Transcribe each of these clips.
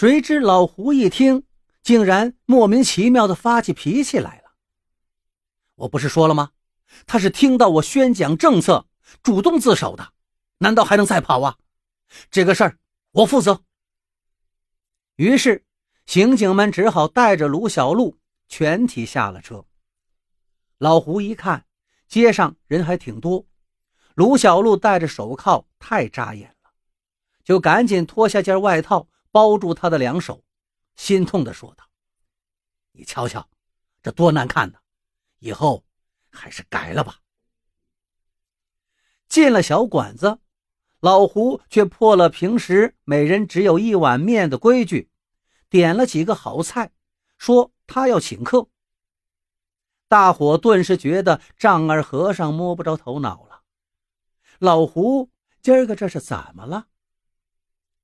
谁知老胡一听，竟然莫名其妙的发起脾气来了。我不是说了吗？他是听到我宣讲政策，主动自首的，难道还能再跑啊？这个事儿我负责。于是，刑警们只好带着卢小璐全体下了车。老胡一看，街上人还挺多，卢小璐戴着手铐太扎眼了，就赶紧脱下件外套包住他的两手，心痛地说道：“你瞧瞧，这多难看呐！以后还是改了吧。”进了小馆子。老胡却破了平时每人只有一碗面的规矩，点了几个好菜，说他要请客。大伙顿时觉得丈二和尚摸不着头脑了。老胡今儿个这是怎么了？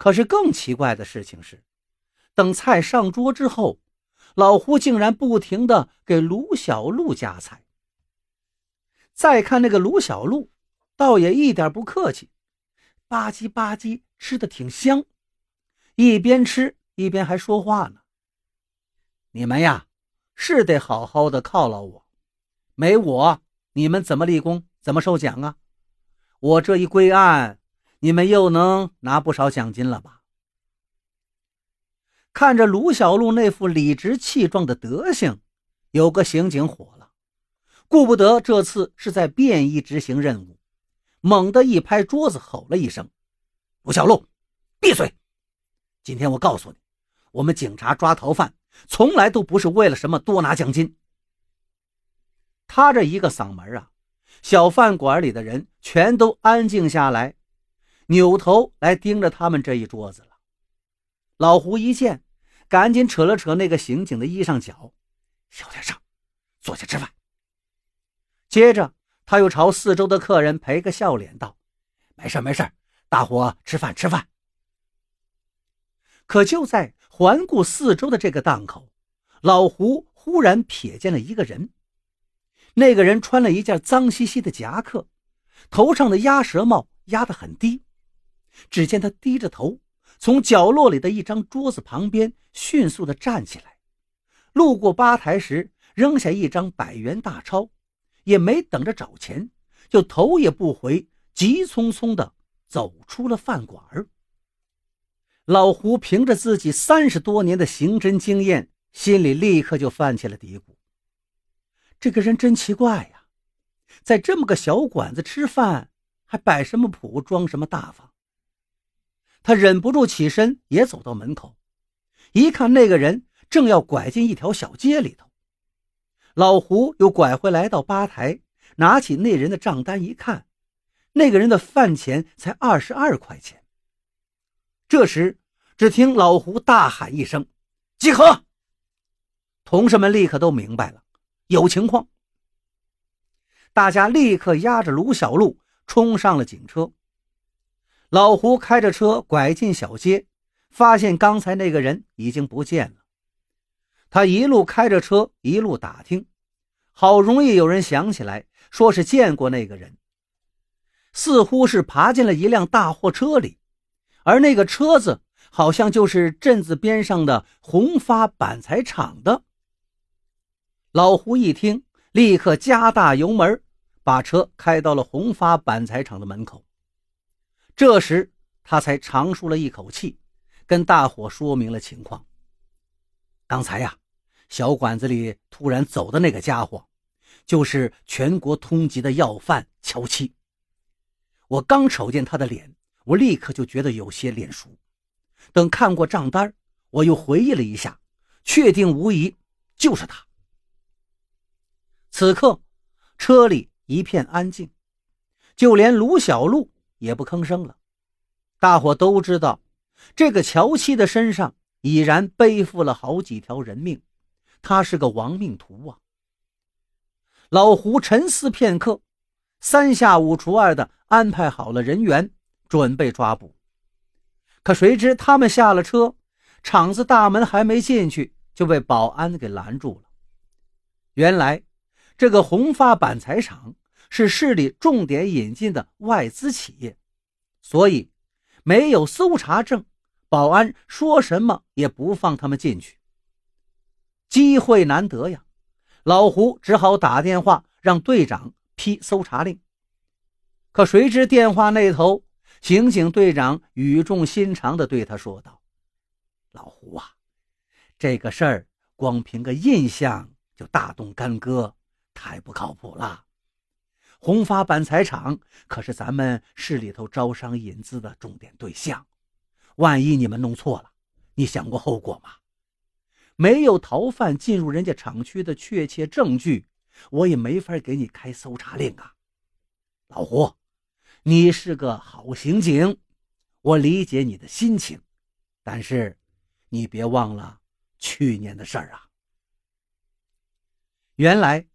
可是更奇怪的事情是，等菜上桌之后，老胡竟然不停的给卢小璐夹菜。再看那个卢小璐，倒也一点不客气。吧唧吧唧，吃的挺香，一边吃一边还说话呢。你们呀，是得好好的犒劳我，没我你们怎么立功，怎么受奖啊？我这一归案，你们又能拿不少奖金了吧？看着卢小璐那副理直气壮的德行，有个刑警火了，顾不得这次是在便衣执行任务。猛地一拍桌子，吼了一声：“卢小璐，闭嘴！今天我告诉你，我们警察抓逃犯，从来都不是为了什么多拿奖金。”他这一个嗓门啊，小饭馆里的人全都安静下来，扭头来盯着他们这一桌子了。老胡一见，赶紧扯了扯那个刑警的衣裳角：“小点声，坐下吃饭。”接着。他又朝四周的客人赔个笑脸，道：“没事没事，大伙吃饭吃饭。”可就在环顾四周的这个档口，老胡忽然瞥见了一个人。那个人穿了一件脏兮兮的夹克，头上的鸭舌帽压得很低。只见他低着头，从角落里的一张桌子旁边迅速地站起来，路过吧台时扔下一张百元大钞。也没等着找钱，就头也不回，急匆匆地走出了饭馆。老胡凭着自己三十多年的刑侦经验，心里立刻就泛起了嘀咕：这个人真奇怪呀，在这么个小馆子吃饭，还摆什么谱，装什么大方？他忍不住起身，也走到门口，一看那个人正要拐进一条小街里头。老胡又拐回来到吧台，拿起那人的账单一看，那个人的饭钱才二十二块钱。这时，只听老胡大喊一声：“集合！”同事们立刻都明白了，有情况。大家立刻押着卢小璐冲上了警车。老胡开着车拐进小街，发现刚才那个人已经不见了。他一路开着车，一路打听，好容易有人想起来，说是见过那个人，似乎是爬进了一辆大货车里，而那个车子好像就是镇子边上的宏发板材厂的。老胡一听，立刻加大油门，把车开到了宏发板材厂的门口。这时，他才长舒了一口气，跟大伙说明了情况。刚才呀。小馆子里突然走的那个家伙，就是全国通缉的要犯乔七。我刚瞅见他的脸，我立刻就觉得有些脸熟。等看过账单，我又回忆了一下，确定无疑就是他。此刻，车里一片安静，就连卢小璐也不吭声了。大伙都知道，这个乔七的身上已然背负了好几条人命。他是个亡命徒啊！老胡沉思片刻，三下五除二的安排好了人员，准备抓捕。可谁知他们下了车，厂子大门还没进去，就被保安给拦住了。原来，这个宏发板材厂是市里重点引进的外资企业，所以没有搜查证，保安说什么也不放他们进去。机会难得呀，老胡只好打电话让队长批搜查令。可谁知电话那头，刑警队长语重心长地对他说道：“老胡啊，这个事儿光凭个印象就大动干戈，太不靠谱了。宏发板材厂可是咱们市里头招商引资的重点对象，万一你们弄错了，你想过后果吗？没有逃犯进入人家厂区的确切证据，我也没法给你开搜查令啊，老胡。”你是个好刑警，我理解你的心情，但是你别忘了去年的事儿啊。原来，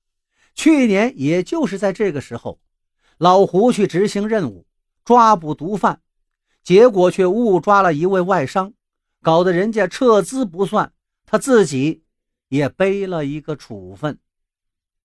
去年也就是在这个时候，老胡去执行任务，抓捕毒贩，结果却误抓了一位外商，搞得人家撤资不算，他自己也背了一个处分。